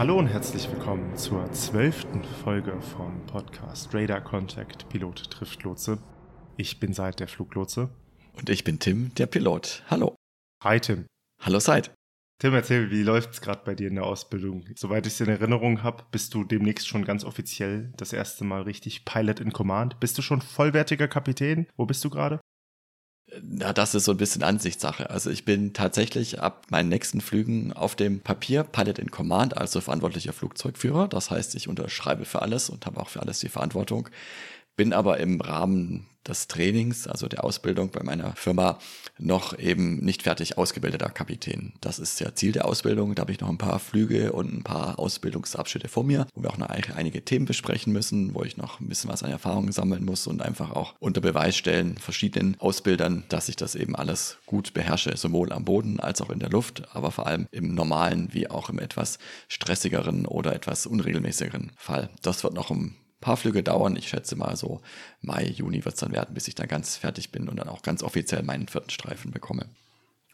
Hallo und herzlich willkommen zur zwölften Folge vom Podcast Radar Contact Pilot trifft Lotse. Ich bin Seid, der Fluglotse. Und ich bin Tim, der Pilot. Hallo. Hi Tim. Hallo Seid. Tim, erzähl, wie läuft's gerade bei dir in der Ausbildung? Soweit ich es in Erinnerung habe, bist du demnächst schon ganz offiziell das erste Mal richtig Pilot in Command. Bist du schon vollwertiger Kapitän? Wo bist du gerade? Na, das ist so ein bisschen Ansichtssache. Also ich bin tatsächlich ab meinen nächsten Flügen auf dem Papier Pilot in Command, also verantwortlicher Flugzeugführer. Das heißt, ich unterschreibe für alles und habe auch für alles die Verantwortung. Bin aber im Rahmen des Trainings, also der Ausbildung bei meiner Firma, noch eben nicht fertig ausgebildeter Kapitän. Das ist ja Ziel der Ausbildung. Da habe ich noch ein paar Flüge und ein paar Ausbildungsabschnitte vor mir, wo wir auch noch einige Themen besprechen müssen, wo ich noch ein bisschen was an Erfahrungen sammeln muss und einfach auch unter Beweis stellen, verschiedenen Ausbildern, dass ich das eben alles gut beherrsche, sowohl am Boden als auch in der Luft, aber vor allem im normalen wie auch im etwas stressigeren oder etwas unregelmäßigeren Fall. Das wird noch ein paar Flüge dauern. Ich schätze mal so Mai, Juni wird es dann werden, bis ich dann ganz fertig bin und dann auch ganz offiziell meinen vierten Streifen bekomme.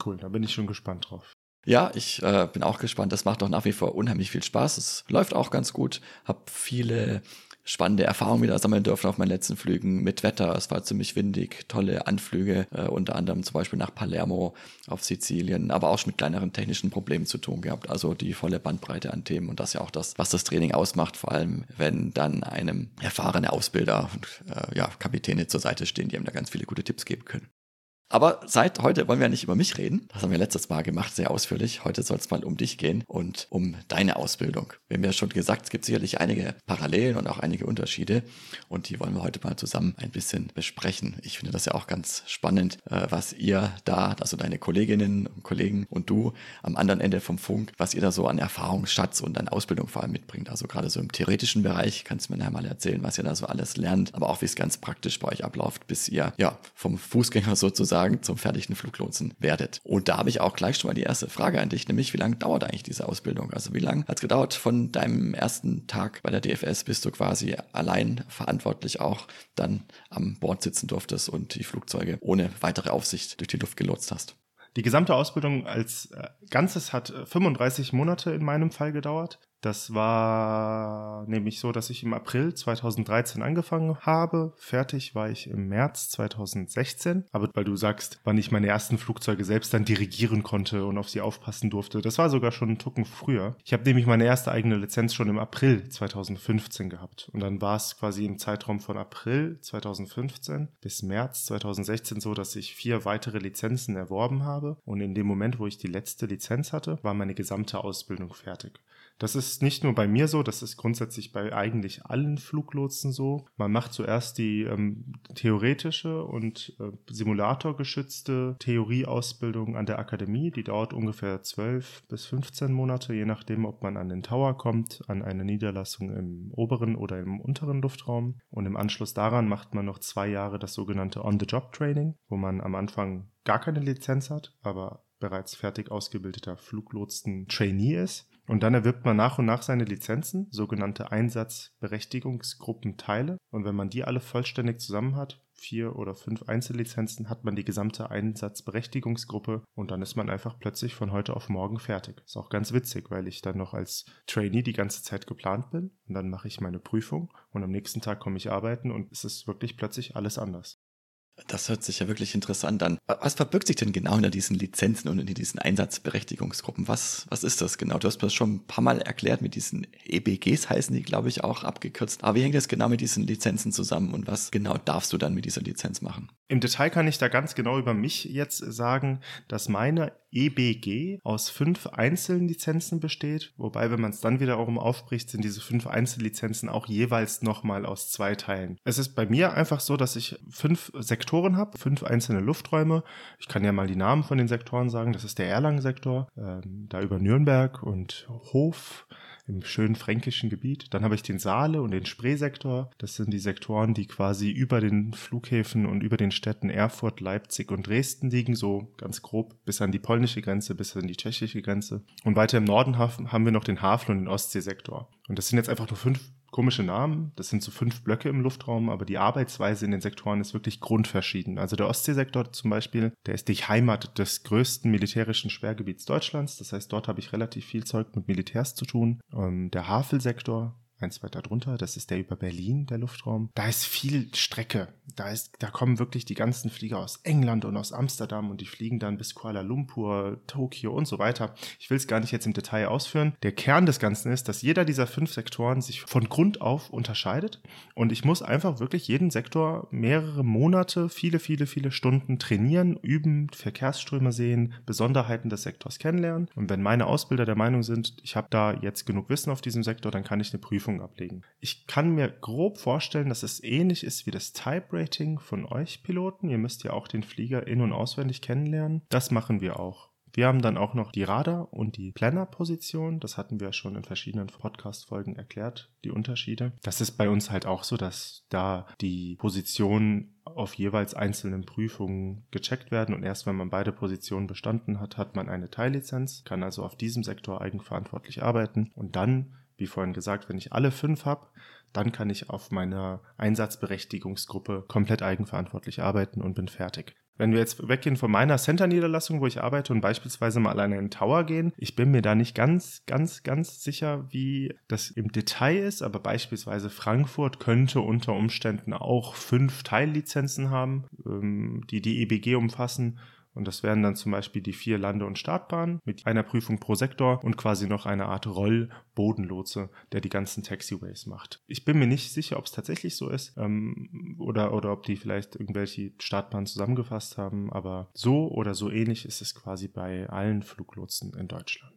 Cool, da bin ich schon gespannt drauf. Ja, ich äh, bin auch gespannt. Das macht doch nach wie vor unheimlich viel Spaß. Es läuft auch ganz gut. Hab viele spannende Erfahrungen wieder sammeln dürfen auf meinen letzten Flügen mit Wetter. Es war ziemlich windig, tolle Anflüge, äh, unter anderem zum Beispiel nach Palermo auf Sizilien, aber auch schon mit kleineren technischen Problemen zu tun gehabt. Also die volle Bandbreite an Themen und das ist ja auch das, was das Training ausmacht, vor allem wenn dann einem erfahrene Ausbilder und äh, ja, Kapitäne zur Seite stehen, die einem da ganz viele gute Tipps geben können. Aber seit heute wollen wir nicht über mich reden. Das haben wir letztes Mal gemacht, sehr ausführlich. Heute soll es mal um dich gehen und um deine Ausbildung. Wir haben ja schon gesagt, es gibt sicherlich einige Parallelen und auch einige Unterschiede. Und die wollen wir heute mal zusammen ein bisschen besprechen. Ich finde das ja auch ganz spannend, äh, was ihr da, also deine Kolleginnen und Kollegen und du am anderen Ende vom Funk, was ihr da so an Erfahrungsschatz und an Ausbildung vor allem mitbringt. Also gerade so im theoretischen Bereich kannst du mir nachher mal erzählen, was ihr da so alles lernt, aber auch wie es ganz praktisch bei euch abläuft, bis ihr ja vom Fußgänger sozusagen sozusagen zum fertigen Fluglotsen werdet. Und da habe ich auch gleich schon mal die erste Frage an dich, nämlich wie lange dauert eigentlich diese Ausbildung? Also wie lange hat es gedauert von deinem ersten Tag bei der DFS, bis du quasi allein verantwortlich auch dann am Bord sitzen durftest und die Flugzeuge ohne weitere Aufsicht durch die Luft gelotst hast? Die gesamte Ausbildung als äh, Ganzes hat 35 äh, Monate in meinem Fall gedauert. Das war nämlich so, dass ich im April 2013 angefangen habe. Fertig war ich im März 2016. Aber weil du sagst, wann ich meine ersten Flugzeuge selbst dann dirigieren konnte und auf sie aufpassen durfte, das war sogar schon einen Tucken früher. Ich habe nämlich meine erste eigene Lizenz schon im April 2015 gehabt. Und dann war es quasi im Zeitraum von April 2015 bis März 2016 so, dass ich vier weitere Lizenzen erworben habe. Und in dem Moment, wo ich die letzte Lizenz hatte, war meine gesamte Ausbildung fertig. Das ist nicht nur bei mir so, das ist grundsätzlich bei eigentlich allen Fluglotsen so. Man macht zuerst die ähm, theoretische und äh, simulatorgeschützte Theorieausbildung an der Akademie. Die dauert ungefähr 12 bis 15 Monate, je nachdem, ob man an den Tower kommt, an eine Niederlassung im oberen oder im unteren Luftraum. Und im Anschluss daran macht man noch zwei Jahre das sogenannte On-the-Job-Training, wo man am Anfang gar keine Lizenz hat, aber bereits fertig ausgebildeter Fluglotsen-Trainee ist. Und dann erwirbt man nach und nach seine Lizenzen, sogenannte Einsatzberechtigungsgruppenteile. Und wenn man die alle vollständig zusammen hat, vier oder fünf Einzellizenzen, hat man die gesamte Einsatzberechtigungsgruppe und dann ist man einfach plötzlich von heute auf morgen fertig. Ist auch ganz witzig, weil ich dann noch als Trainee die ganze Zeit geplant bin und dann mache ich meine Prüfung und am nächsten Tag komme ich arbeiten und es ist wirklich plötzlich alles anders. Das hört sich ja wirklich interessant an. Was verbirgt sich denn genau hinter diesen Lizenzen und in diesen Einsatzberechtigungsgruppen? Was, was ist das genau? Du hast das schon ein paar Mal erklärt, mit diesen EBGs heißen die, glaube ich, auch abgekürzt. Aber wie hängt das genau mit diesen Lizenzen zusammen und was genau darfst du dann mit dieser Lizenz machen? Im Detail kann ich da ganz genau über mich jetzt sagen, dass meine EBG aus fünf Einzellizenzen besteht. Wobei, wenn man es dann wiederum aufbricht, sind diese fünf Einzellizenzen auch jeweils nochmal aus zwei Teilen. Es ist bei mir einfach so, dass ich fünf Sektoren habe, fünf einzelne Lufträume. Ich kann ja mal die Namen von den Sektoren sagen. Das ist der Erlangen-Sektor, äh, da über Nürnberg und Hof im schönen fränkischen Gebiet. Dann habe ich den Saale und den Spreesektor. Das sind die Sektoren, die quasi über den Flughäfen und über den Städten Erfurt, Leipzig und Dresden liegen, so ganz grob bis an die polnische Grenze, bis an die tschechische Grenze. Und weiter im Norden haben wir noch den Hafen und den Ostseesektor. Und das sind jetzt einfach nur fünf komische Namen. Das sind so fünf Blöcke im Luftraum, aber die Arbeitsweise in den Sektoren ist wirklich grundverschieden. Also der Ostseesektor zum Beispiel, der ist die Heimat des größten militärischen Sperrgebiets Deutschlands. Das heißt, dort habe ich relativ viel Zeug mit Militärs zu tun. Ähm, der Havelsektor, eins weiter drunter, das ist der über Berlin, der Luftraum. Da ist viel Strecke. Da, ist, da kommen wirklich die ganzen Flieger aus England und aus Amsterdam und die fliegen dann bis Kuala Lumpur, Tokio und so weiter. Ich will es gar nicht jetzt im Detail ausführen. Der Kern des Ganzen ist, dass jeder dieser fünf Sektoren sich von Grund auf unterscheidet und ich muss einfach wirklich jeden Sektor mehrere Monate, viele, viele, viele Stunden trainieren, üben, Verkehrsströme sehen, Besonderheiten des Sektors kennenlernen und wenn meine Ausbilder der Meinung sind, ich habe da jetzt genug Wissen auf diesem Sektor, dann kann ich eine Prüfung Prüfungen ablegen. Ich kann mir grob vorstellen, dass es ähnlich ist wie das Type Rating von euch Piloten. Ihr müsst ja auch den Flieger in- und auswendig kennenlernen. Das machen wir auch. Wir haben dann auch noch die Radar- und die Planner-Position. Das hatten wir schon in verschiedenen Podcast-Folgen erklärt, die Unterschiede. Das ist bei uns halt auch so, dass da die Positionen auf jeweils einzelnen Prüfungen gecheckt werden und erst wenn man beide Positionen bestanden hat, hat man eine Teillizenz, kann also auf diesem Sektor eigenverantwortlich arbeiten und dann wie vorhin gesagt, wenn ich alle fünf habe, dann kann ich auf meiner Einsatzberechtigungsgruppe komplett eigenverantwortlich arbeiten und bin fertig. Wenn wir jetzt weggehen von meiner Center-Niederlassung, wo ich arbeite und beispielsweise mal alleine in den Tower gehen, ich bin mir da nicht ganz, ganz, ganz sicher, wie das im Detail ist, aber beispielsweise Frankfurt könnte unter Umständen auch fünf Teillizenzen haben, ähm, die die EBG umfassen und das wären dann zum Beispiel die vier Lande- und Startbahnen mit einer Prüfung pro Sektor und quasi noch eine Art Roll-Bodenlotse, der die ganzen Taxiways macht. Ich bin mir nicht sicher, ob es tatsächlich so ist ähm, oder, oder ob die vielleicht irgendwelche Startbahnen zusammengefasst haben, aber so oder so ähnlich ist es quasi bei allen Fluglotsen in Deutschland.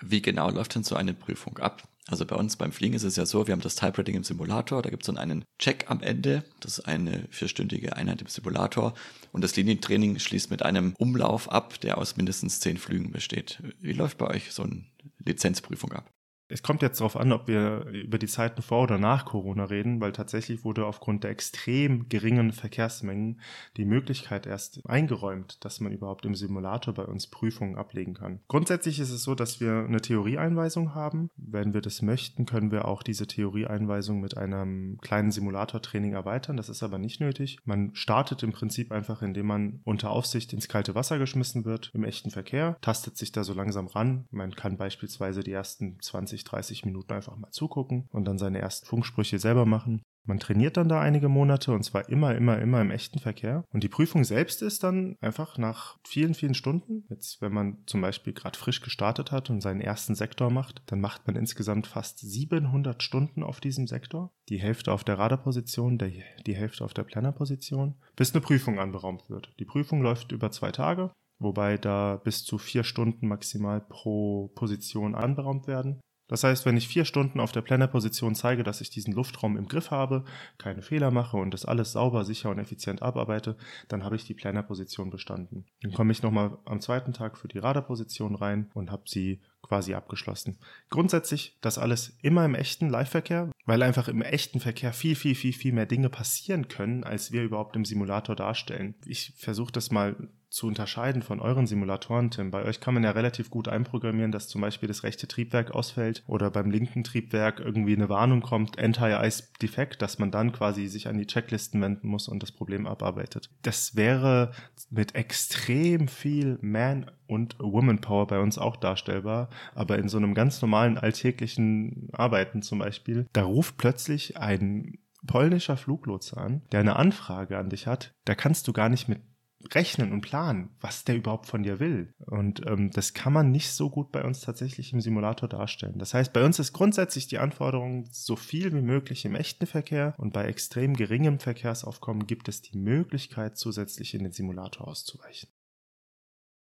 Wie genau läuft denn so eine Prüfung ab? Also bei uns beim Fliegen ist es ja so, wir haben das Type-Rating im Simulator, da gibt es dann einen Check am Ende, das ist eine vierstündige Einheit im Simulator und das Linientraining schließt mit einem Umlauf ab, der aus mindestens zehn Flügen besteht. Wie läuft bei euch so eine Lizenzprüfung ab? Es kommt jetzt darauf an, ob wir über die Zeiten vor oder nach Corona reden, weil tatsächlich wurde aufgrund der extrem geringen Verkehrsmengen die Möglichkeit erst eingeräumt, dass man überhaupt im Simulator bei uns Prüfungen ablegen kann. Grundsätzlich ist es so, dass wir eine Theorieeinweisung haben. Wenn wir das möchten, können wir auch diese Theorieeinweisung mit einem kleinen Simulatortraining erweitern. Das ist aber nicht nötig. Man startet im Prinzip einfach, indem man unter Aufsicht ins kalte Wasser geschmissen wird im echten Verkehr, tastet sich da so langsam ran. Man kann beispielsweise die ersten 20 20, 30 Minuten einfach mal zugucken und dann seine ersten Funksprüche selber machen. Man trainiert dann da einige Monate und zwar immer, immer, immer im echten Verkehr. Und die Prüfung selbst ist dann einfach nach vielen, vielen Stunden. Jetzt, wenn man zum Beispiel gerade frisch gestartet hat und seinen ersten Sektor macht, dann macht man insgesamt fast 700 Stunden auf diesem Sektor. Die Hälfte auf der Radarposition, die, Hälfte auf der Plannerposition, bis eine Prüfung anberaumt wird. Die Prüfung läuft über zwei Tage wobei da bis zu vier Stunden maximal pro Position anberaumt werden. Das heißt, wenn ich vier Stunden auf der Planner-Position zeige, dass ich diesen Luftraum im Griff habe, keine Fehler mache und das alles sauber, sicher und effizient abarbeite, dann habe ich die Planner-Position bestanden. Dann komme ich nochmal am zweiten Tag für die Radarposition rein und habe sie quasi abgeschlossen. Grundsätzlich das alles immer im echten Live-Verkehr, weil einfach im echten Verkehr viel, viel, viel, viel mehr Dinge passieren können, als wir überhaupt im Simulator darstellen. Ich versuche das mal zu unterscheiden von euren Simulatoren, Tim. Bei euch kann man ja relativ gut einprogrammieren, dass zum Beispiel das rechte Triebwerk ausfällt oder beim linken Triebwerk irgendwie eine Warnung kommt, Entire Ice Defect, dass man dann quasi sich an die Checklisten wenden muss und das Problem abarbeitet. Das wäre mit extrem viel Man- und Woman Power bei uns auch darstellbar, aber in so einem ganz normalen alltäglichen Arbeiten zum Beispiel, da ruft plötzlich ein polnischer Fluglotse an, der eine Anfrage an dich hat, da kannst du gar nicht mit rechnen und planen, was der überhaupt von dir will. Und ähm, das kann man nicht so gut bei uns tatsächlich im Simulator darstellen. Das heißt, bei uns ist grundsätzlich die Anforderung, so viel wie möglich im echten Verkehr und bei extrem geringem Verkehrsaufkommen gibt es die Möglichkeit, zusätzlich in den Simulator auszuweichen.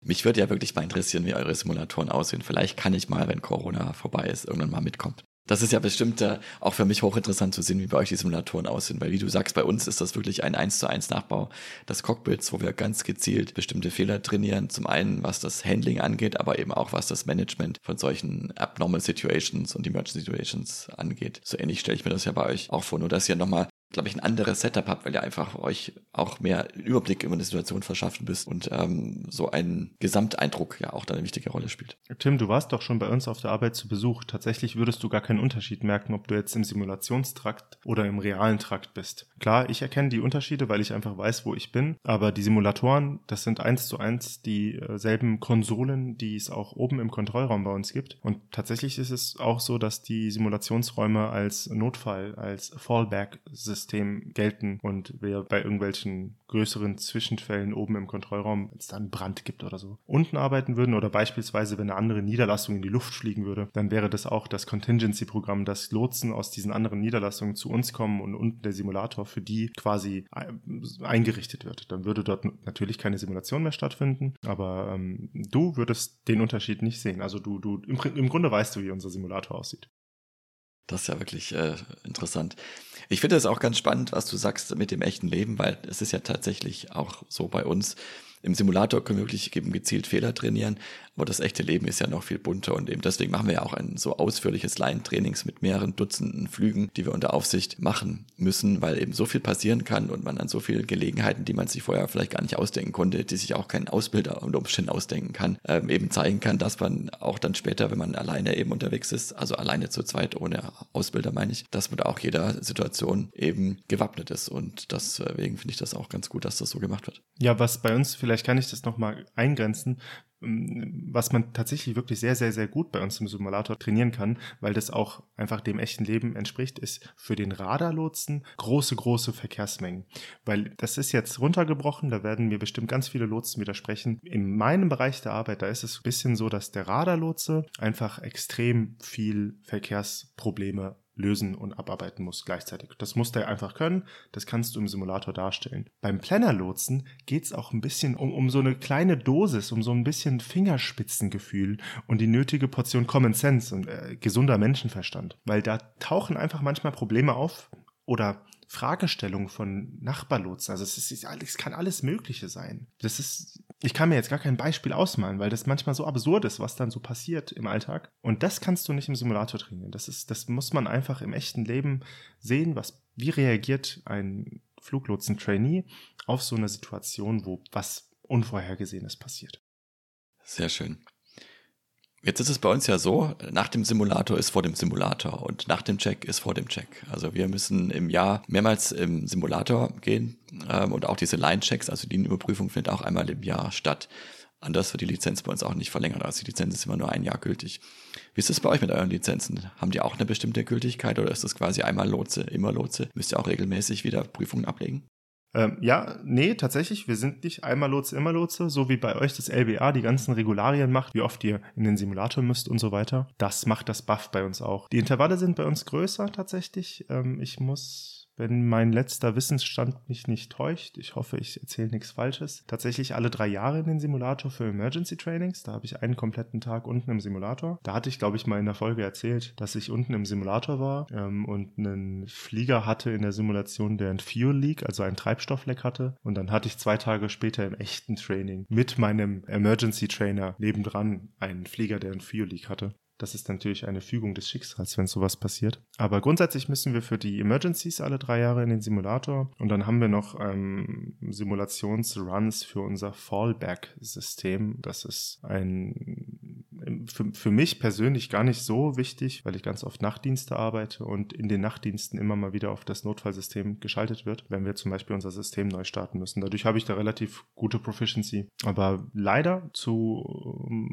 Mich würde ja wirklich mal interessieren, wie eure Simulatoren aussehen. Vielleicht kann ich mal, wenn Corona vorbei ist, irgendwann mal mitkommen. Das ist ja bestimmt äh, auch für mich hochinteressant zu sehen, wie bei euch die Simulatoren aussehen, weil wie du sagst, bei uns ist das wirklich ein 1 zu 1 Nachbau des Cockpits, wo wir ganz gezielt bestimmte Fehler trainieren. Zum einen, was das Handling angeht, aber eben auch was das Management von solchen Abnormal Situations und Emergency Situations angeht. So ähnlich stelle ich mir das ja bei euch auch vor, nur dass ihr nochmal glaube ich, ein anderes Setup habt, weil ihr einfach euch auch mehr Überblick über eine Situation verschaffen müsst und ähm, so ein Gesamteindruck ja auch da eine wichtige Rolle spielt. Tim, du warst doch schon bei uns auf der Arbeit zu Besuch. Tatsächlich würdest du gar keinen Unterschied merken, ob du jetzt im Simulationstrakt oder im realen Trakt bist. Klar, ich erkenne die Unterschiede, weil ich einfach weiß, wo ich bin, aber die Simulatoren, das sind eins zu eins dieselben Konsolen, die es auch oben im Kontrollraum bei uns gibt. Und tatsächlich ist es auch so, dass die Simulationsräume als Notfall, als Fallback-System System gelten und wir bei irgendwelchen größeren Zwischenfällen oben im Kontrollraum, wenn es da einen Brand gibt oder so, unten arbeiten würden oder beispielsweise, wenn eine andere Niederlassung in die Luft fliegen würde, dann wäre das auch das Contingency-Programm, dass Lotsen aus diesen anderen Niederlassungen zu uns kommen und unten der Simulator für die quasi eingerichtet wird. Dann würde dort natürlich keine Simulation mehr stattfinden, aber ähm, du würdest den Unterschied nicht sehen. Also du, du im, im Grunde weißt du, wie unser Simulator aussieht. Das ist ja wirklich äh, interessant. Ich finde es auch ganz spannend, was du sagst mit dem echten Leben, weil es ist ja tatsächlich auch so bei uns. Im Simulator können wir wirklich eben gezielt Fehler trainieren, aber das echte Leben ist ja noch viel bunter und eben deswegen machen wir ja auch ein so ausführliches Line-Trainings mit mehreren Dutzenden Flügen, die wir unter Aufsicht machen müssen, weil eben so viel passieren kann und man an so viele Gelegenheiten, die man sich vorher vielleicht gar nicht ausdenken konnte, die sich auch kein Ausbilder unter Umständen ausdenken kann, ähm, eben zeigen kann, dass man auch dann später, wenn man alleine eben unterwegs ist, also alleine zu zweit ohne Ausbilder meine ich, dass man da auch jeder Situation eben gewappnet ist und deswegen finde ich das auch ganz gut, dass das so gemacht wird. Ja, was bei uns, vielleicht kann ich das nochmal eingrenzen, was man tatsächlich wirklich sehr, sehr, sehr gut bei uns im Simulator trainieren kann, weil das auch einfach dem echten Leben entspricht, ist für den Radarlotsen große, große Verkehrsmengen. Weil das ist jetzt runtergebrochen, da werden mir bestimmt ganz viele Lotsen widersprechen. In meinem Bereich der Arbeit, da ist es ein bisschen so, dass der Radarlotse einfach extrem viel Verkehrsprobleme lösen und abarbeiten muss gleichzeitig. Das muss der einfach können, das kannst du im Simulator darstellen. Beim Planner-Lotsen geht es auch ein bisschen um, um so eine kleine Dosis, um so ein bisschen Fingerspitzengefühl und die nötige Portion Common Sense und äh, gesunder Menschenverstand. Weil da tauchen einfach manchmal Probleme auf oder Fragestellung von Nachbarlotsen. Also es, ist, es kann alles Mögliche sein. Das ist, ich kann mir jetzt gar kein Beispiel ausmalen, weil das manchmal so absurd ist, was dann so passiert im Alltag. Und das kannst du nicht im Simulator trainieren. Das ist, das muss man einfach im echten Leben sehen, was, wie reagiert ein Fluglotsen-Trainee auf so eine Situation, wo was Unvorhergesehenes passiert. Sehr schön. Jetzt ist es bei uns ja so, nach dem Simulator ist vor dem Simulator und nach dem Check ist vor dem Check. Also wir müssen im Jahr mehrmals im Simulator gehen ähm, und auch diese Line-Checks, also die Überprüfung findet auch einmal im Jahr statt. Anders wird die Lizenz bei uns auch nicht verlängert. Also die Lizenz ist immer nur ein Jahr gültig. Wie ist es bei euch mit euren Lizenzen? Haben die auch eine bestimmte Gültigkeit oder ist das quasi einmal Lotse, immer Lotse? Müsst ihr auch regelmäßig wieder Prüfungen ablegen? Ähm, ja, nee, tatsächlich, wir sind nicht einmal Lotse, immer Lotse, so wie bei euch das LBA die ganzen Regularien macht, wie oft ihr in den Simulator müsst und so weiter. Das macht das Buff bei uns auch. Die Intervalle sind bei uns größer tatsächlich. Ähm, ich muss wenn mein letzter Wissensstand mich nicht täuscht, ich hoffe, ich erzähle nichts Falsches, tatsächlich alle drei Jahre in den Simulator für Emergency Trainings. Da habe ich einen kompletten Tag unten im Simulator. Da hatte ich, glaube ich, mal in der Folge erzählt, dass ich unten im Simulator war ähm, und einen Flieger hatte in der Simulation, der ein Fuel Leak, also ein Treibstoffleck hatte. Und dann hatte ich zwei Tage später im echten Training mit meinem Emergency Trainer nebendran einen Flieger, der ein Fuel Leak hatte. Das ist natürlich eine Fügung des Schicksals, wenn sowas passiert. Aber grundsätzlich müssen wir für die Emergencies alle drei Jahre in den Simulator und dann haben wir noch ähm, Simulationsruns für unser Fallback-System. Das ist ein für, für mich persönlich gar nicht so wichtig, weil ich ganz oft Nachtdienste arbeite und in den Nachtdiensten immer mal wieder auf das Notfallsystem geschaltet wird, wenn wir zum Beispiel unser System neu starten müssen. Dadurch habe ich da relativ gute Proficiency. Aber leider zu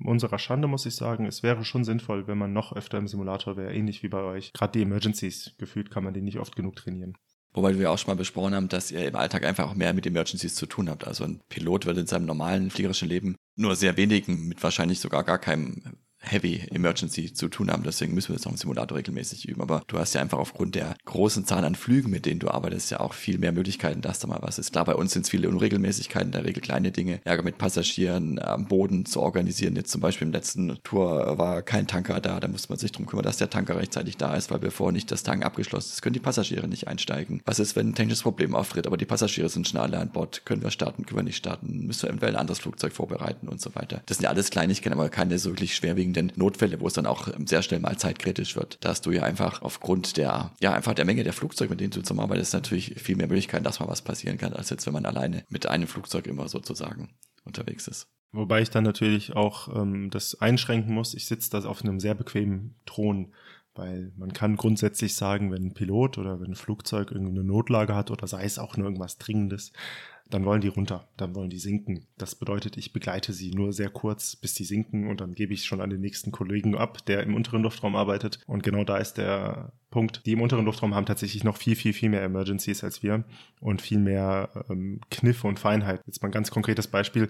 unserer Schande muss ich sagen, es wäre schon sinnvoll, wenn man noch öfter im Simulator wäre, ähnlich wie bei euch. Gerade die Emergencies, gefühlt kann man die nicht oft genug trainieren. Wobei wir auch schon mal besprochen haben, dass ihr im Alltag einfach auch mehr mit Emergencies zu tun habt. Also ein Pilot wird in seinem normalen fliegerischen Leben nur sehr wenigen, mit wahrscheinlich sogar gar keinem Heavy Emergency zu tun haben. Deswegen müssen wir das auch im Simulator regelmäßig üben. Aber du hast ja einfach aufgrund der großen Zahl an Flügen, mit denen du arbeitest, ja auch viel mehr Möglichkeiten, dass da mal was ist. Klar, bei uns sind es viele Unregelmäßigkeiten, in der Regel kleine Dinge, Ärger mit Passagieren am Boden zu organisieren. Jetzt zum Beispiel im letzten Tour war kein Tanker da, da musste man sich darum kümmern, dass der Tanker rechtzeitig da ist, weil bevor nicht das Tank abgeschlossen ist, können die Passagiere nicht einsteigen. Was ist, wenn ein technisches Problem auftritt, aber die Passagiere sind schon alle an Bord? Können wir starten, können wir nicht starten? Müssen wir eventuell ein anderes Flugzeug vorbereiten und so weiter. Das sind ja alles Kleinigkeiten, aber keine so wirklich schwerwiegenden schwerwiegenden Notfälle, wo es dann auch sehr schnell mal zeitkritisch wird. Da hast du ja einfach aufgrund der, ja, einfach der Menge der Flugzeuge, mit denen du zusammenarbeitest, natürlich viel mehr Möglichkeiten, dass mal was passieren kann, als jetzt, wenn man alleine mit einem Flugzeug immer sozusagen unterwegs ist. Wobei ich dann natürlich auch ähm, das einschränken muss. Ich sitze da auf einem sehr bequemen Thron, weil man kann grundsätzlich sagen, wenn ein Pilot oder wenn ein Flugzeug irgendeine Notlage hat oder sei es auch nur irgendwas Dringendes, dann wollen die runter, dann wollen die sinken. Das bedeutet, ich begleite sie nur sehr kurz, bis die sinken und dann gebe ich schon an den nächsten Kollegen ab, der im unteren Luftraum arbeitet. Und genau da ist der Punkt. Die im unteren Luftraum haben tatsächlich noch viel, viel, viel mehr Emergencies als wir und viel mehr ähm, Kniffe und Feinheit. Jetzt mal ein ganz konkretes Beispiel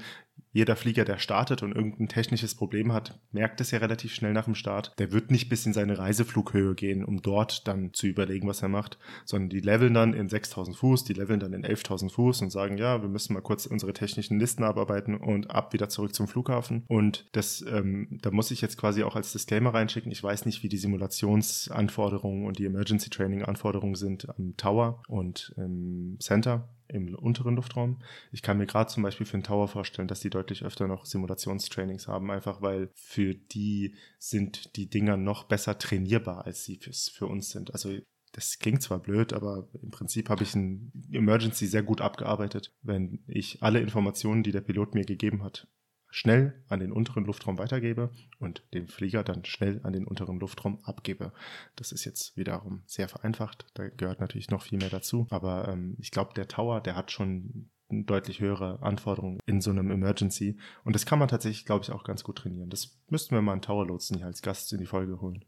jeder Flieger, der startet und irgendein technisches Problem hat, merkt es ja relativ schnell nach dem Start. Der wird nicht bis in seine Reiseflughöhe gehen, um dort dann zu überlegen, was er macht, sondern die leveln dann in 6000 Fuß, die leveln dann in 11.000 Fuß und sagen, ja, wir müssen mal kurz unsere technischen Listen abarbeiten und ab wieder zurück zum Flughafen. Und das, ähm, da muss ich jetzt quasi auch als Disclaimer reinschicken. Ich weiß nicht, wie die Simulationsanforderungen und die Emergency Training Anforderungen sind am Tower und im Center im unteren Luftraum. Ich kann mir gerade zum Beispiel für den Tower vorstellen, dass die deutlich öfter noch Simulationstrainings haben, einfach weil für die sind die Dinger noch besser trainierbar, als sie fürs, für uns sind. Also das klingt zwar blöd, aber im Prinzip habe ich ein Emergency sehr gut abgearbeitet, wenn ich alle Informationen, die der Pilot mir gegeben hat, schnell an den unteren Luftraum weitergebe und den Flieger dann schnell an den unteren Luftraum abgebe. Das ist jetzt wiederum sehr vereinfacht. Da gehört natürlich noch viel mehr dazu. Aber ähm, ich glaube, der Tower, der hat schon deutlich höhere Anforderungen in so einem Emergency. Und das kann man tatsächlich, glaube ich, auch ganz gut trainieren. Das müssten wir mal einen Tower-Lotsen hier als Gast in die Folge holen.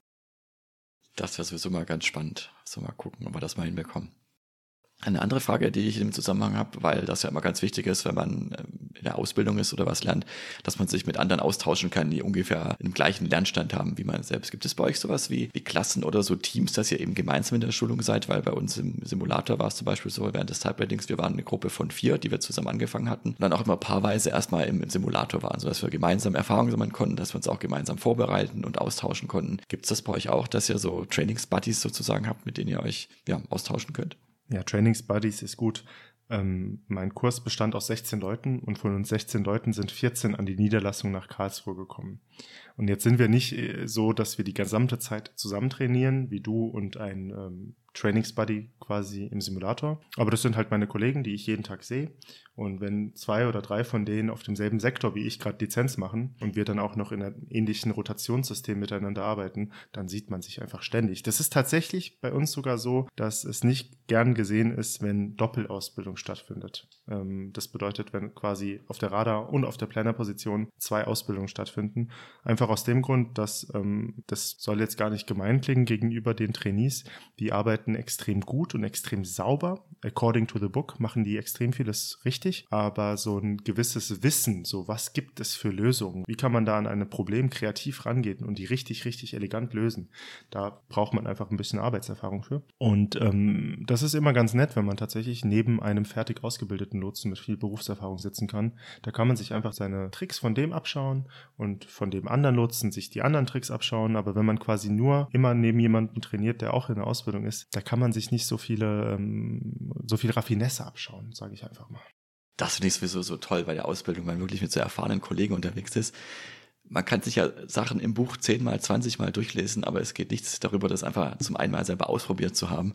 Das wäre sowieso mal ganz spannend. So mal gucken, ob wir das mal hinbekommen. Eine andere Frage, die ich im Zusammenhang habe, weil das ja immer ganz wichtig ist, wenn man ähm, in der Ausbildung ist oder was lernt, dass man sich mit anderen austauschen kann, die ungefähr im gleichen Lernstand haben wie man selbst. Gibt es bei euch sowas wie, wie Klassen oder so Teams, dass ihr eben gemeinsam in der Schulung seid? Weil bei uns im Simulator war es zum Beispiel so, während des Type-Ratings, wir waren eine Gruppe von vier, die wir zusammen angefangen hatten und dann auch immer paarweise erstmal im, im Simulator waren, sodass wir gemeinsam Erfahrungen sammeln konnten, dass wir uns auch gemeinsam vorbereiten und austauschen konnten. Gibt es das bei euch auch, dass ihr so Trainings-Buddies sozusagen habt, mit denen ihr euch ja, austauschen könnt? Ja, Trainings Buddies ist gut. Ähm, mein Kurs bestand aus 16 Leuten und von uns 16 Leuten sind 14 an die Niederlassung nach Karlsruhe gekommen. Und jetzt sind wir nicht äh, so, dass wir die gesamte Zeit zusammen trainieren, wie du und ein ähm, Trainingsbuddy quasi im Simulator. Aber das sind halt meine Kollegen, die ich jeden Tag sehe. Und wenn zwei oder drei von denen auf demselben Sektor wie ich gerade Lizenz machen und wir dann auch noch in einem ähnlichen Rotationssystem miteinander arbeiten, dann sieht man sich einfach ständig. Das ist tatsächlich bei uns sogar so, dass es nicht gern gesehen ist, wenn Doppelausbildung stattfindet. Ähm, das bedeutet, wenn quasi auf der Radar- und auf der Plannerposition zwei Ausbildungen stattfinden. Einfach aus dem Grund, dass ähm, das soll jetzt gar nicht gemein klingen gegenüber den Trainees. Die arbeiten extrem gut und extrem sauber. According to the book machen die extrem vieles richtig, aber so ein gewisses Wissen, so was gibt es für Lösungen, wie kann man da an ein Problem kreativ rangehen und die richtig, richtig elegant lösen, da braucht man einfach ein bisschen Arbeitserfahrung für. Und ähm, das ist immer ganz nett, wenn man tatsächlich neben einem fertig ausgebildeten Lotsen mit viel Berufserfahrung sitzen kann. Da kann man sich einfach seine Tricks von dem abschauen und von dem anderen Lotsen sich die anderen Tricks abschauen. Aber wenn man quasi nur immer neben jemandem trainiert, der auch in der Ausbildung ist, da kann man sich nicht so viele, ähm, so viel Raffinesse abschauen, sage ich einfach mal. Das finde ich sowieso so toll bei der Ausbildung, weil man wirklich mit so erfahrenen Kollegen unterwegs ist. Man kann sich ja Sachen im Buch zehnmal, zwanzigmal durchlesen, aber es geht nichts darüber, das einfach zum einen mal selber ausprobiert zu haben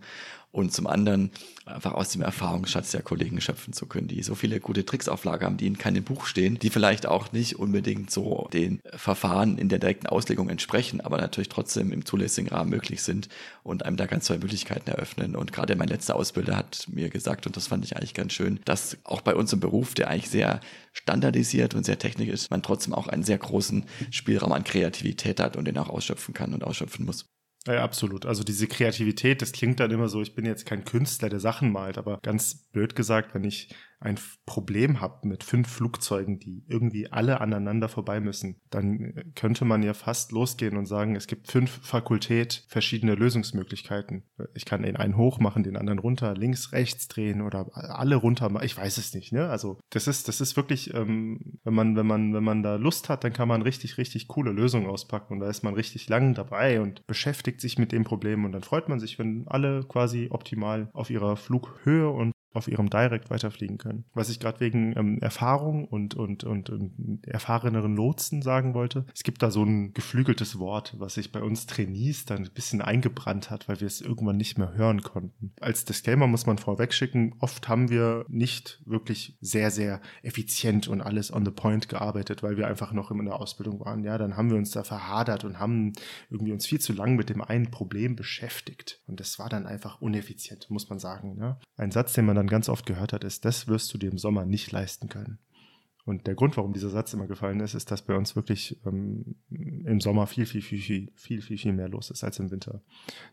und zum anderen einfach aus dem Erfahrungsschatz der Kollegen schöpfen zu können, die so viele gute Tricks auf Lager haben, die in keinem Buch stehen, die vielleicht auch nicht unbedingt so den Verfahren in der direkten Auslegung entsprechen, aber natürlich trotzdem im zulässigen Rahmen möglich sind und einem da ganz neue Möglichkeiten eröffnen. Und gerade mein letzter Ausbilder hat mir gesagt, und das fand ich eigentlich ganz schön, dass auch bei uns im Beruf, der eigentlich sehr standardisiert und sehr technisch ist, man trotzdem auch einen sehr großen Spielraum an Kreativität hat und den auch ausschöpfen kann und ausschöpfen muss. Ja, absolut. Also diese Kreativität, das klingt dann immer so, ich bin jetzt kein Künstler, der Sachen malt, aber ganz blöd gesagt, wenn ich ein Problem habe mit fünf Flugzeugen, die irgendwie alle aneinander vorbei müssen, dann könnte man ja fast losgehen und sagen, es gibt fünf Fakultät verschiedene Lösungsmöglichkeiten. Ich kann den einen hoch machen, den anderen runter, links, rechts drehen oder alle runter. Ich weiß es nicht. Ne? Also das ist, das ist wirklich, ähm, wenn man, wenn man, wenn man da Lust hat, dann kann man richtig, richtig coole Lösungen auspacken und da ist man richtig lang dabei und beschäftigt sich mit dem Problem und dann freut man sich, wenn alle quasi optimal auf ihrer Flughöhe und auf ihrem Direct weiterfliegen können. Was ich gerade wegen ähm, Erfahrung und, und, und, und erfahreneren Lotsen sagen wollte, es gibt da so ein geflügeltes Wort, was sich bei uns Trainees dann ein bisschen eingebrannt hat, weil wir es irgendwann nicht mehr hören konnten. Als Disclaimer muss man vorweg schicken, oft haben wir nicht wirklich sehr, sehr effizient und alles on the point gearbeitet, weil wir einfach noch in der Ausbildung waren. Ja, dann haben wir uns da verhadert und haben irgendwie uns viel zu lang mit dem einen Problem beschäftigt. Und das war dann einfach uneffizient, muss man sagen. Ne? Ein Satz, den man dann ganz oft gehört hat, ist, das wirst du dir im Sommer nicht leisten können. Und der Grund, warum dieser Satz immer gefallen ist, ist, dass bei uns wirklich ähm, im Sommer viel, viel, viel, viel, viel, viel, viel mehr los ist als im Winter.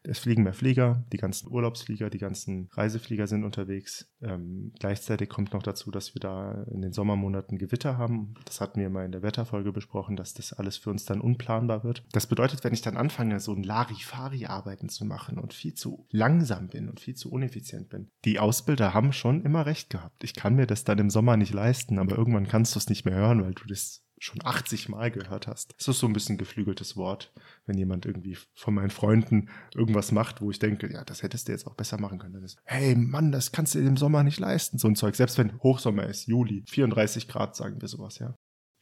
Es fliegen mehr Flieger, die ganzen Urlaubsflieger, die ganzen Reiseflieger sind unterwegs. Ähm, gleichzeitig kommt noch dazu, dass wir da in den Sommermonaten Gewitter haben. Das hatten wir mal in der Wetterfolge besprochen, dass das alles für uns dann unplanbar wird. Das bedeutet, wenn ich dann anfange, so ein Larifari-Arbeiten zu machen und viel zu langsam bin und viel zu uneffizient bin, die Ausbilder haben schon immer recht gehabt. Ich kann mir das dann im Sommer nicht leisten, aber irgendwann kann kannst du es nicht mehr hören, weil du das schon 80 Mal gehört hast. Das ist so ein bisschen geflügeltes Wort, wenn jemand irgendwie von meinen Freunden irgendwas macht, wo ich denke, ja, das hättest du jetzt auch besser machen können. Dann ist, hey Mann, das kannst du dir im Sommer nicht leisten, so ein Zeug. Selbst wenn Hochsommer ist, Juli, 34 Grad, sagen wir sowas, ja.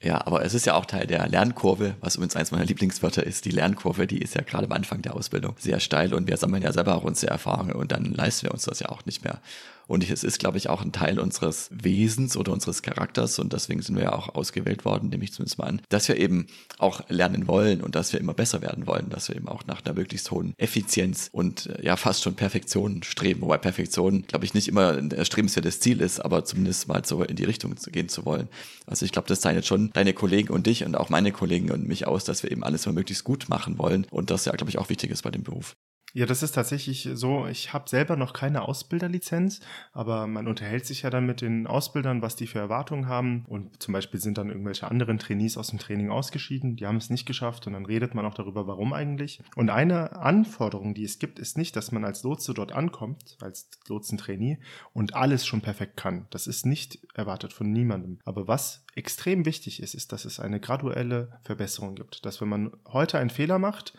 Ja, aber es ist ja auch Teil der Lernkurve, was übrigens eins meiner Lieblingswörter ist. Die Lernkurve, die ist ja gerade am Anfang der Ausbildung sehr steil und wir sammeln ja selber auch unsere Erfahrungen und dann leisten wir uns das ja auch nicht mehr. Und es ist, glaube ich, auch ein Teil unseres Wesens oder unseres Charakters und deswegen sind wir ja auch ausgewählt worden, nehme ich zumindest mal an, dass wir eben auch lernen wollen und dass wir immer besser werden wollen, dass wir eben auch nach einer möglichst hohen Effizienz und äh, ja fast schon Perfektion streben, wobei Perfektion, glaube ich, nicht immer ein erstrebenswertes Ziel ist, aber zumindest mal so in die Richtung gehen zu wollen. Also ich glaube, das zeichnet schon deine Kollegen und dich und auch meine Kollegen und mich aus, dass wir eben alles immer möglichst gut machen wollen und das ja, glaube ich, auch wichtig ist bei dem Beruf. Ja, das ist tatsächlich so. Ich habe selber noch keine Ausbilderlizenz, aber man unterhält sich ja dann mit den Ausbildern, was die für Erwartungen haben. Und zum Beispiel sind dann irgendwelche anderen Trainees aus dem Training ausgeschieden, die haben es nicht geschafft und dann redet man auch darüber, warum eigentlich. Und eine Anforderung, die es gibt, ist nicht, dass man als Lotse dort ankommt, als Lotsentrainee und alles schon perfekt kann. Das ist nicht erwartet von niemandem. Aber was extrem wichtig ist, ist, dass es eine graduelle Verbesserung gibt. Dass wenn man heute einen Fehler macht,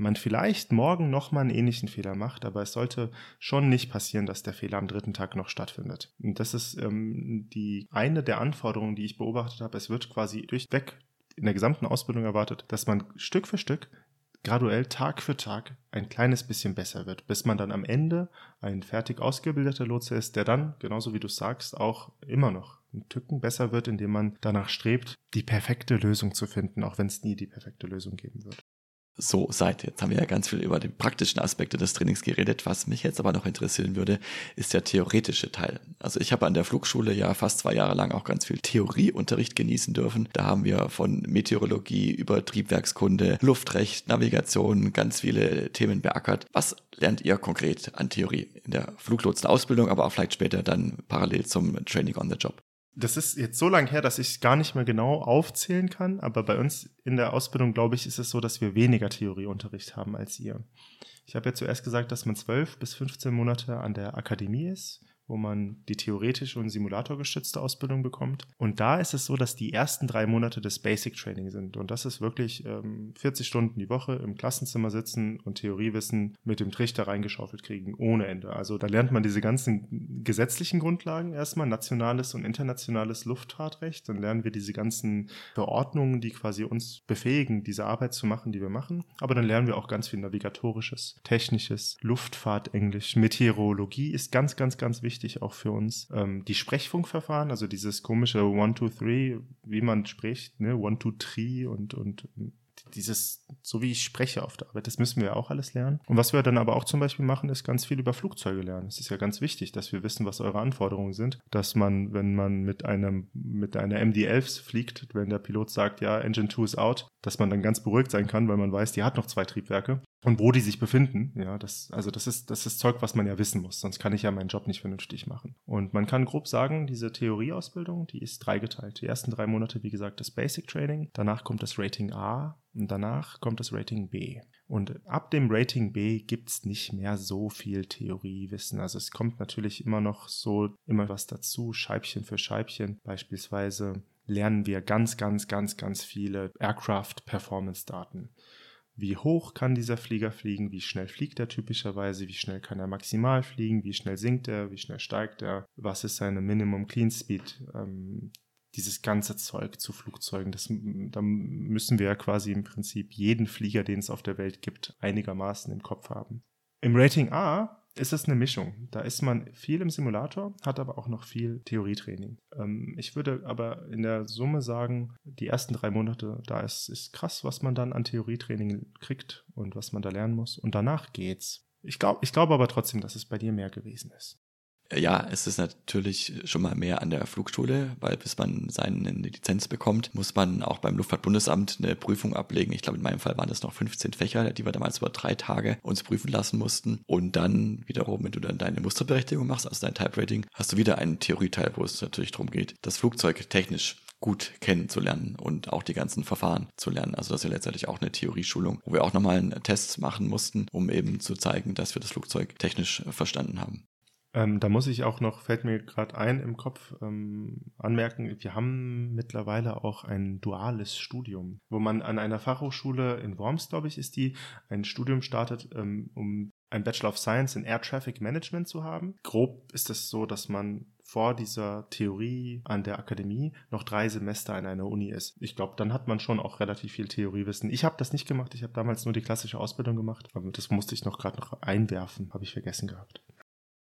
man vielleicht morgen nochmal einen ähnlichen Fehler macht, aber es sollte schon nicht passieren, dass der Fehler am dritten Tag noch stattfindet. Und das ist ähm, die eine der Anforderungen, die ich beobachtet habe. Es wird quasi durchweg in der gesamten Ausbildung erwartet, dass man Stück für Stück graduell Tag für Tag ein kleines bisschen besser wird, bis man dann am Ende ein fertig ausgebildeter Lotse ist, der dann, genauso wie du sagst, auch immer noch ein Tücken besser wird, indem man danach strebt, die perfekte Lösung zu finden, auch wenn es nie die perfekte Lösung geben wird so seid. Jetzt haben wir ja ganz viel über die praktischen Aspekte des Trainings geredet. Was mich jetzt aber noch interessieren würde, ist der theoretische Teil. Also ich habe an der Flugschule ja fast zwei Jahre lang auch ganz viel Theorieunterricht genießen dürfen. Da haben wir von Meteorologie über Triebwerkskunde, Luftrecht, Navigation ganz viele Themen beackert. Was lernt ihr konkret an Theorie in der Fluglotsenausbildung, aber auch vielleicht später dann parallel zum Training on the Job? Das ist jetzt so lange her, dass ich es gar nicht mehr genau aufzählen kann, aber bei uns in der Ausbildung, glaube ich, ist es so, dass wir weniger Theorieunterricht haben als ihr. Ich habe ja zuerst gesagt, dass man zwölf bis 15 Monate an der Akademie ist wo man die theoretische und simulatorgestützte Ausbildung bekommt. Und da ist es so, dass die ersten drei Monate des Basic Training sind. Und das ist wirklich ähm, 40 Stunden die Woche im Klassenzimmer sitzen und Theoriewissen mit dem Trichter reingeschaufelt kriegen, ohne Ende. Also da lernt man diese ganzen gesetzlichen Grundlagen erstmal, nationales und internationales Luftfahrtrecht. Dann lernen wir diese ganzen Verordnungen, die quasi uns befähigen, diese Arbeit zu machen, die wir machen. Aber dann lernen wir auch ganz viel navigatorisches, technisches, Luftfahrtenglisch, Meteorologie ist ganz, ganz, ganz wichtig wichtig auch für uns. Ähm, die Sprechfunkverfahren, also dieses komische One, Two, Three, wie man spricht, ne, One, Two, Three und, und dieses, so wie ich spreche auf der Arbeit, das müssen wir auch alles lernen. Und was wir dann aber auch zum Beispiel machen, ist ganz viel über Flugzeuge lernen. Es ist ja ganz wichtig, dass wir wissen, was eure Anforderungen sind. Dass man, wenn man mit einem, mit einer MD-11 fliegt, wenn der Pilot sagt, ja, Engine 2 is out, dass man dann ganz beruhigt sein kann, weil man weiß, die hat noch zwei Triebwerke und wo die sich befinden. Ja, das, also das ist, das ist Zeug, was man ja wissen muss. Sonst kann ich ja meinen Job nicht vernünftig machen. Und man kann grob sagen, diese Theorieausbildung, die ist dreigeteilt. Die ersten drei Monate, wie gesagt, das Basic Training. Danach kommt das Rating A und danach kommt das Rating B. Und ab dem Rating B gibt's nicht mehr so viel Theoriewissen. Also es kommt natürlich immer noch so immer was dazu, Scheibchen für Scheibchen. Beispielsweise lernen wir ganz, ganz, ganz, ganz viele Aircraft Performance Daten wie hoch kann dieser Flieger fliegen, wie schnell fliegt er typischerweise, wie schnell kann er maximal fliegen, wie schnell sinkt er, wie schnell steigt er, was ist seine Minimum Clean Speed, ähm, dieses ganze Zeug zu Flugzeugen. Das, da müssen wir ja quasi im Prinzip jeden Flieger, den es auf der Welt gibt, einigermaßen im Kopf haben. Im Rating A ist es eine Mischung. Da ist man viel im Simulator, hat aber auch noch viel Theorietraining. Ähm, ich würde aber in der Summe sagen, die ersten drei Monate, da ist, ist krass, was man dann an Theorietraining kriegt und was man da lernen muss. Und danach geht's. Ich glaube ich glaub aber trotzdem, dass es bei dir mehr gewesen ist. Ja, es ist natürlich schon mal mehr an der Flugschule, weil bis man seine Lizenz bekommt, muss man auch beim Luftfahrtbundesamt eine Prüfung ablegen. Ich glaube, in meinem Fall waren das noch 15 Fächer, die wir damals über drei Tage uns prüfen lassen mussten. Und dann wiederum, wenn du dann deine Musterberechtigung machst, also dein Type Rating, hast du wieder einen Theorieteil, wo es natürlich darum geht, das Flugzeug technisch gut kennenzulernen und auch die ganzen Verfahren zu lernen. Also das ist ja letztendlich auch eine Theorieschulung, wo wir auch nochmal einen Test machen mussten, um eben zu zeigen, dass wir das Flugzeug technisch verstanden haben. Ähm, da muss ich auch noch, fällt mir gerade ein im Kopf, ähm, anmerken, wir haben mittlerweile auch ein duales Studium, wo man an einer Fachhochschule in Worms, glaube ich, ist die, ein Studium startet, ähm, um ein Bachelor of Science in Air Traffic Management zu haben. Grob ist es so, dass man vor dieser Theorie an der Akademie noch drei Semester an einer Uni ist. Ich glaube, dann hat man schon auch relativ viel Theoriewissen. Ich habe das nicht gemacht, ich habe damals nur die klassische Ausbildung gemacht, aber das musste ich noch gerade noch einwerfen, habe ich vergessen gehabt.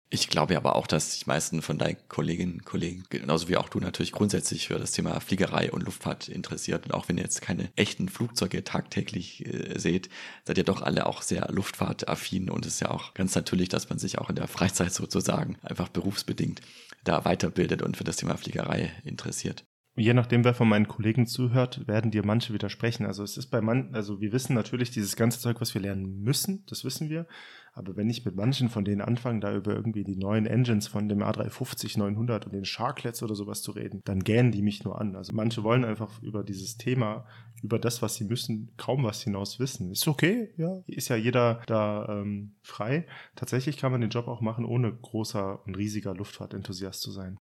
Ich glaube aber auch, dass die meisten von deinen Kolleginnen und Kollegen, genauso wie auch du natürlich grundsätzlich für das Thema Fliegerei und Luftfahrt interessiert. Und auch wenn ihr jetzt keine echten Flugzeuge tagtäglich äh, seht, seid ihr doch alle auch sehr luftfahrtaffin und es ist ja auch ganz natürlich, dass man sich auch in der Freizeit sozusagen einfach berufsbedingt da weiterbildet und für das Thema Fliegerei interessiert je nachdem, wer von meinen Kollegen zuhört, werden dir manche widersprechen. Also es ist bei man, also wir wissen natürlich dieses ganze Zeug, was wir lernen müssen, das wissen wir. Aber wenn ich mit manchen von denen anfange, da über irgendwie die neuen Engines von dem A350 900 und den Sharklets oder sowas zu reden, dann gähnen die mich nur an. Also manche wollen einfach über dieses Thema, über das, was sie müssen, kaum was hinaus wissen. Ist okay, ja. Ist ja jeder da ähm, frei. Tatsächlich kann man den Job auch machen, ohne großer und riesiger Luftfahrtenthusiast zu sein.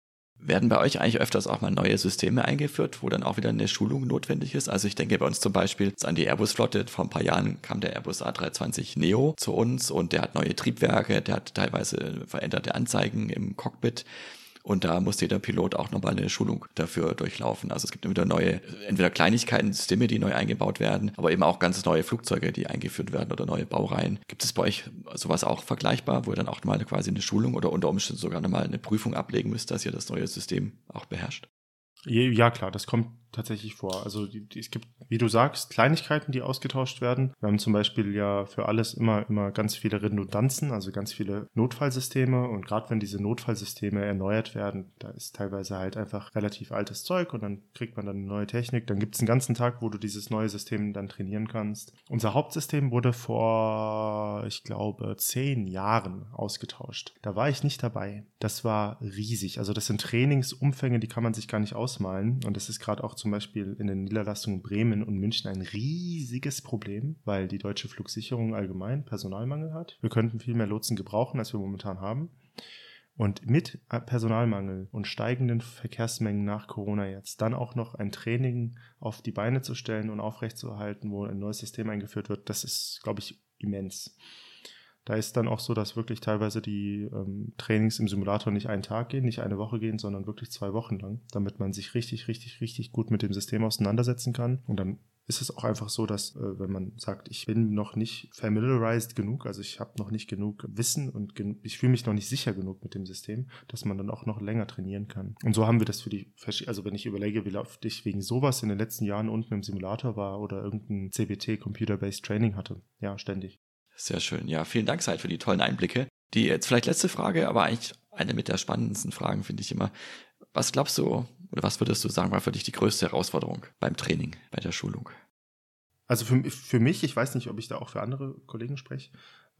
Werden bei euch eigentlich öfters auch mal neue Systeme eingeführt, wo dann auch wieder eine Schulung notwendig ist? Also ich denke bei uns zum Beispiel an die Airbus-Flotte. Vor ein paar Jahren kam der Airbus A320 Neo zu uns und der hat neue Triebwerke, der hat teilweise veränderte Anzeigen im Cockpit. Und da muss jeder Pilot auch nochmal eine Schulung dafür durchlaufen. Also es gibt immer wieder neue, entweder Kleinigkeiten, Systeme, die neu eingebaut werden, aber eben auch ganz neue Flugzeuge, die eingeführt werden oder neue Baureihen. Gibt es bei euch sowas auch vergleichbar, wo ihr dann auch mal quasi eine Schulung oder unter Umständen sogar nochmal eine Prüfung ablegen müsst, dass ihr das neue System auch beherrscht? Ja, klar, das kommt tatsächlich vor. Also die, die, es gibt, wie du sagst, Kleinigkeiten, die ausgetauscht werden. Wir haben zum Beispiel ja für alles immer, immer ganz viele Redundanzen, also ganz viele Notfallsysteme. Und gerade wenn diese Notfallsysteme erneuert werden, da ist teilweise halt einfach relativ altes Zeug und dann kriegt man dann eine neue Technik. Dann gibt es einen ganzen Tag, wo du dieses neue System dann trainieren kannst. Unser Hauptsystem wurde vor, ich glaube, zehn Jahren ausgetauscht. Da war ich nicht dabei. Das war riesig. Also das sind Trainingsumfänge, die kann man sich gar nicht ausmalen. Und das ist gerade auch zum Beispiel in den Niederlassungen Bremen und München ein riesiges Problem, weil die deutsche Flugsicherung allgemein Personalmangel hat. Wir könnten viel mehr Lotsen gebrauchen, als wir momentan haben. Und mit Personalmangel und steigenden Verkehrsmengen nach Corona jetzt dann auch noch ein Training auf die Beine zu stellen und aufrechtzuerhalten, wo ein neues System eingeführt wird, das ist, glaube ich, immens. Da ist dann auch so, dass wirklich teilweise die ähm, Trainings im Simulator nicht einen Tag gehen, nicht eine Woche gehen, sondern wirklich zwei Wochen lang, damit man sich richtig, richtig, richtig gut mit dem System auseinandersetzen kann. Und dann ist es auch einfach so, dass äh, wenn man sagt, ich bin noch nicht familiarized genug, also ich habe noch nicht genug Wissen und gen ich fühle mich noch nicht sicher genug mit dem System, dass man dann auch noch länger trainieren kann. Und so haben wir das für die, also wenn ich überlege, wie oft ich wegen sowas in den letzten Jahren unten im Simulator war oder irgendein CBT Computer-Based Training hatte, ja, ständig. Sehr schön. Ja, vielen Dank, Seid, für die tollen Einblicke. Die jetzt vielleicht letzte Frage, aber eigentlich eine mit der spannendsten Fragen finde ich immer. Was glaubst du oder was würdest du sagen, war für dich die größte Herausforderung beim Training, bei der Schulung? Also für, für mich, ich weiß nicht, ob ich da auch für andere Kollegen spreche,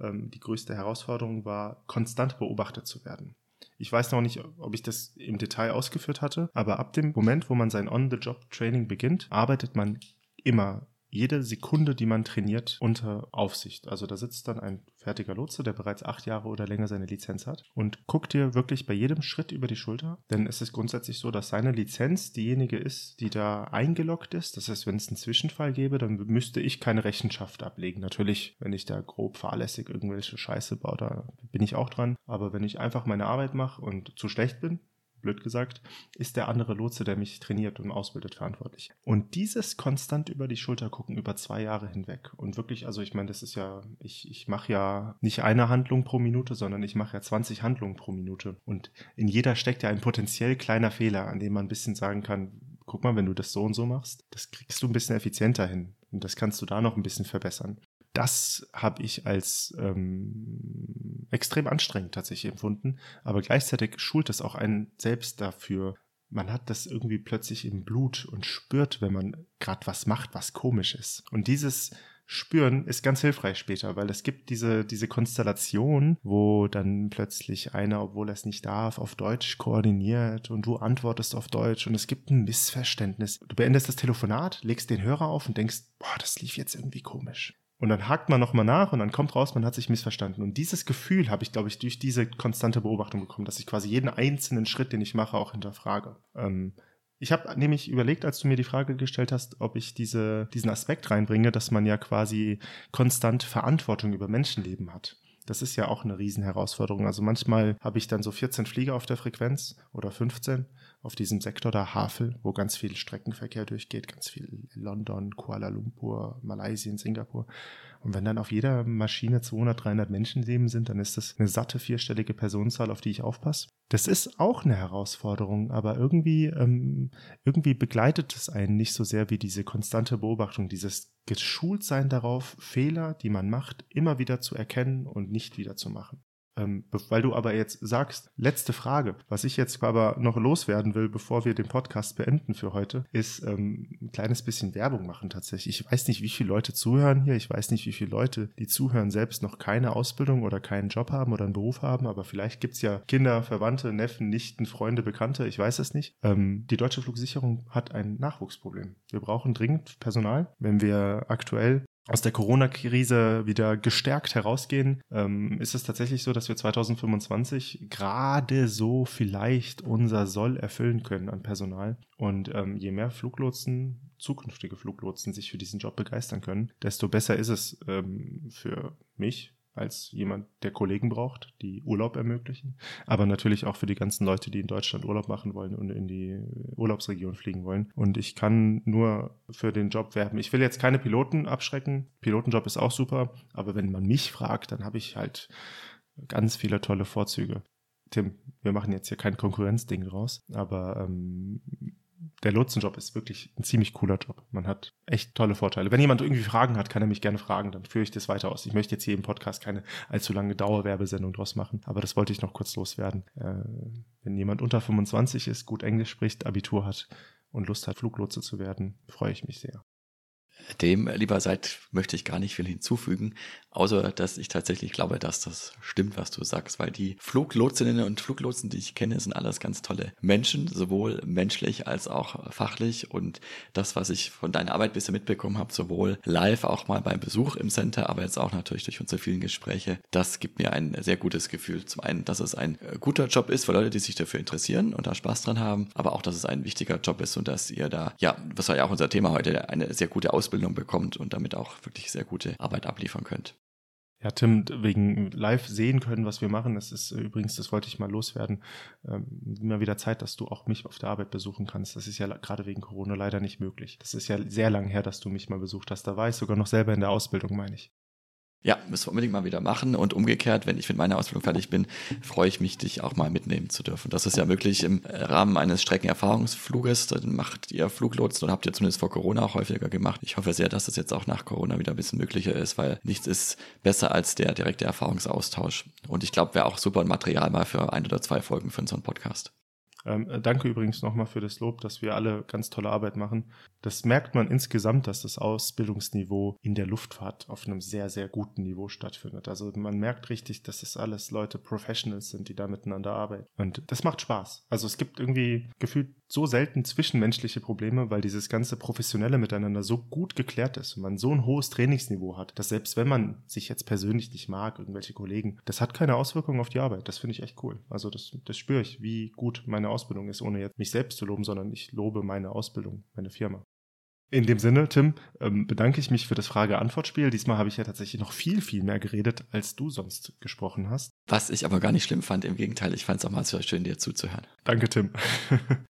ähm, die größte Herausforderung war, konstant beobachtet zu werden. Ich weiß noch nicht, ob ich das im Detail ausgeführt hatte, aber ab dem Moment, wo man sein On-the-Job-Training beginnt, arbeitet man immer jede Sekunde, die man trainiert, unter Aufsicht. Also da sitzt dann ein fertiger Lotse, der bereits acht Jahre oder länger seine Lizenz hat und guckt dir wirklich bei jedem Schritt über die Schulter. Denn es ist grundsätzlich so, dass seine Lizenz diejenige ist, die da eingeloggt ist. Das heißt, wenn es einen Zwischenfall gäbe, dann müsste ich keine Rechenschaft ablegen. Natürlich, wenn ich da grob fahrlässig irgendwelche Scheiße baue, da bin ich auch dran. Aber wenn ich einfach meine Arbeit mache und zu schlecht bin, blöd gesagt, ist der andere Lotse, der mich trainiert und ausbildet, verantwortlich. Und dieses konstant über die Schulter gucken, über zwei Jahre hinweg. Und wirklich, also ich meine, das ist ja, ich, ich mache ja nicht eine Handlung pro Minute, sondern ich mache ja 20 Handlungen pro Minute. Und in jeder steckt ja ein potenziell kleiner Fehler, an dem man ein bisschen sagen kann, guck mal, wenn du das so und so machst, das kriegst du ein bisschen effizienter hin. Und das kannst du da noch ein bisschen verbessern das habe ich als ähm, extrem anstrengend tatsächlich empfunden. Aber gleichzeitig schult es auch einen selbst dafür. Man hat das irgendwie plötzlich im Blut und spürt, wenn man gerade was macht, was komisch ist. Und dieses Spüren ist ganz hilfreich später, weil es gibt diese, diese Konstellation, wo dann plötzlich einer, obwohl er es nicht darf, auf Deutsch koordiniert und du antwortest auf Deutsch und es gibt ein Missverständnis. Du beendest das Telefonat, legst den Hörer auf und denkst, boah, das lief jetzt irgendwie komisch. Und dann hakt man nochmal nach und dann kommt raus, man hat sich missverstanden. Und dieses Gefühl habe ich, glaube ich, durch diese konstante Beobachtung bekommen, dass ich quasi jeden einzelnen Schritt, den ich mache, auch hinterfrage. Ähm, ich habe nämlich überlegt, als du mir die Frage gestellt hast, ob ich diese, diesen Aspekt reinbringe, dass man ja quasi konstant Verantwortung über Menschenleben hat. Das ist ja auch eine Riesenherausforderung. Also manchmal habe ich dann so 14 Flieger auf der Frequenz oder 15 auf diesem Sektor da Havel, wo ganz viel Streckenverkehr durchgeht, ganz viel London, Kuala Lumpur, Malaysia, Singapur. Und wenn dann auf jeder Maschine 200, 300 Menschenleben sind, dann ist das eine satte vierstellige Personenzahl, auf die ich aufpasse. Das ist auch eine Herausforderung, aber irgendwie, ähm, irgendwie begleitet es einen nicht so sehr wie diese konstante Beobachtung, dieses Geschultsein darauf, Fehler, die man macht, immer wieder zu erkennen und nicht wieder zu machen. Ähm, weil du aber jetzt sagst, letzte Frage, was ich jetzt aber noch loswerden will, bevor wir den Podcast beenden für heute, ist ähm, ein kleines bisschen Werbung machen tatsächlich. Ich weiß nicht, wie viele Leute zuhören hier, ich weiß nicht, wie viele Leute, die zuhören, selbst noch keine Ausbildung oder keinen Job haben oder einen Beruf haben, aber vielleicht gibt es ja Kinder, Verwandte, Neffen, Nichten, Freunde, Bekannte, ich weiß es nicht. Ähm, die deutsche Flugsicherung hat ein Nachwuchsproblem. Wir brauchen dringend Personal. Wenn wir aktuell aus der Corona-Krise wieder gestärkt herausgehen, ähm, ist es tatsächlich so, dass wir 2025 gerade so vielleicht unser Soll erfüllen können an Personal. Und ähm, je mehr Fluglotsen, zukünftige Fluglotsen sich für diesen Job begeistern können, desto besser ist es ähm, für mich, als jemand, der Kollegen braucht, die Urlaub ermöglichen, aber natürlich auch für die ganzen Leute, die in Deutschland Urlaub machen wollen und in die Urlaubsregion fliegen wollen. Und ich kann nur für den Job werben. Ich will jetzt keine Piloten abschrecken. Pilotenjob ist auch super, aber wenn man mich fragt, dann habe ich halt ganz viele tolle Vorzüge. Tim, wir machen jetzt hier kein Konkurrenzding draus, aber ähm, der Lotsenjob ist wirklich ein ziemlich cooler Job. Man hat echt tolle Vorteile. Wenn jemand irgendwie Fragen hat, kann er mich gerne fragen, dann führe ich das weiter aus. Ich möchte jetzt hier im Podcast keine allzu lange Dauerwerbesendung draus machen, aber das wollte ich noch kurz loswerden. Äh, wenn jemand unter 25 ist, gut Englisch spricht, Abitur hat und Lust hat, Fluglotse zu werden, freue ich mich sehr. Dem, lieber Seid, möchte ich gar nicht viel hinzufügen, außer dass ich tatsächlich glaube, dass das stimmt, was du sagst, weil die Fluglotsinnen und Fluglotsen, die ich kenne, sind alles ganz tolle Menschen, sowohl menschlich als auch fachlich und das, was ich von deiner Arbeit bisher mitbekommen habe, sowohl live auch mal beim Besuch im Center, aber jetzt auch natürlich durch unsere vielen Gespräche, das gibt mir ein sehr gutes Gefühl. Zum einen, dass es ein guter Job ist für Leute, die sich dafür interessieren und da Spaß dran haben, aber auch, dass es ein wichtiger Job ist und dass ihr da, ja, was war ja auch unser Thema heute, eine sehr gute Ausbildung bekommt und damit auch wirklich sehr gute Arbeit abliefern könnt. Ja, Tim, wegen live sehen können, was wir machen, das ist äh, übrigens, das wollte ich mal loswerden, ähm, immer wieder Zeit, dass du auch mich auf der Arbeit besuchen kannst. Das ist ja gerade wegen Corona leider nicht möglich. Das ist ja sehr lang her, dass du mich mal besucht hast. Da war ich sogar noch selber in der Ausbildung, meine ich. Ja, müssen wir unbedingt mal wieder machen. Und umgekehrt, wenn ich mit meiner Ausbildung fertig bin, freue ich mich, dich auch mal mitnehmen zu dürfen. Das ist ja möglich im Rahmen eines Streckenerfahrungsfluges. Dann macht ihr Fluglotsen und habt ihr zumindest vor Corona auch häufiger gemacht. Ich hoffe sehr, dass das jetzt auch nach Corona wieder ein bisschen möglicher ist, weil nichts ist besser als der direkte Erfahrungsaustausch. Und ich glaube, wäre auch super ein Material mal für ein oder zwei Folgen für unseren Podcast. Ähm, äh, danke übrigens nochmal für das Lob, dass wir alle ganz tolle Arbeit machen. Das merkt man insgesamt, dass das Ausbildungsniveau in der Luftfahrt auf einem sehr, sehr guten Niveau stattfindet. Also man merkt richtig, dass es alles Leute Professionals sind, die da miteinander arbeiten. Und das macht Spaß. Also es gibt irgendwie gefühlt so selten zwischenmenschliche Probleme, weil dieses ganze professionelle Miteinander so gut geklärt ist und man so ein hohes Trainingsniveau hat, dass selbst wenn man sich jetzt persönlich nicht mag, irgendwelche Kollegen, das hat keine Auswirkungen auf die Arbeit. Das finde ich echt cool. Also das, das spüre ich, wie gut meine Ausbildung ist, ohne jetzt mich selbst zu loben, sondern ich lobe meine Ausbildung, meine Firma. In dem Sinne, Tim, ähm, bedanke ich mich für das Frage-Antwort-Spiel. Diesmal habe ich ja tatsächlich noch viel, viel mehr geredet, als du sonst gesprochen hast. Was ich aber gar nicht schlimm fand, im Gegenteil, ich fand es auch mal so schön, dir zuzuhören. Danke, Tim.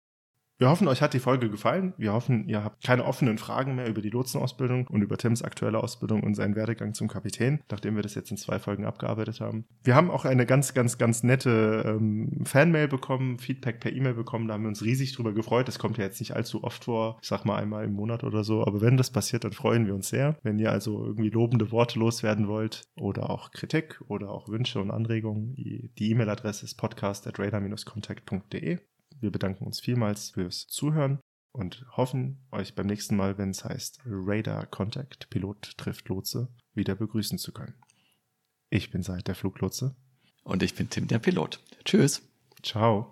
Wir hoffen, euch hat die Folge gefallen. Wir hoffen, ihr habt keine offenen Fragen mehr über die Lotsenausbildung und über Tims aktuelle Ausbildung und seinen Werdegang zum Kapitän, nachdem wir das jetzt in zwei Folgen abgearbeitet haben. Wir haben auch eine ganz, ganz, ganz nette ähm, Fanmail bekommen, Feedback per E-Mail bekommen. Da haben wir uns riesig drüber gefreut. Das kommt ja jetzt nicht allzu oft vor. Ich sag mal einmal im Monat oder so. Aber wenn das passiert, dann freuen wir uns sehr. Wenn ihr also irgendwie lobende Worte loswerden wollt oder auch Kritik oder auch Wünsche und Anregungen, die E-Mail-Adresse ist podcast.radar-contact.de. Wir bedanken uns vielmals fürs Zuhören und hoffen, euch beim nächsten Mal, wenn es heißt Radar Contact, Pilot trifft Lotse, wieder begrüßen zu können. Ich bin Seid der Fluglotse. Und ich bin Tim der Pilot. Tschüss. Ciao.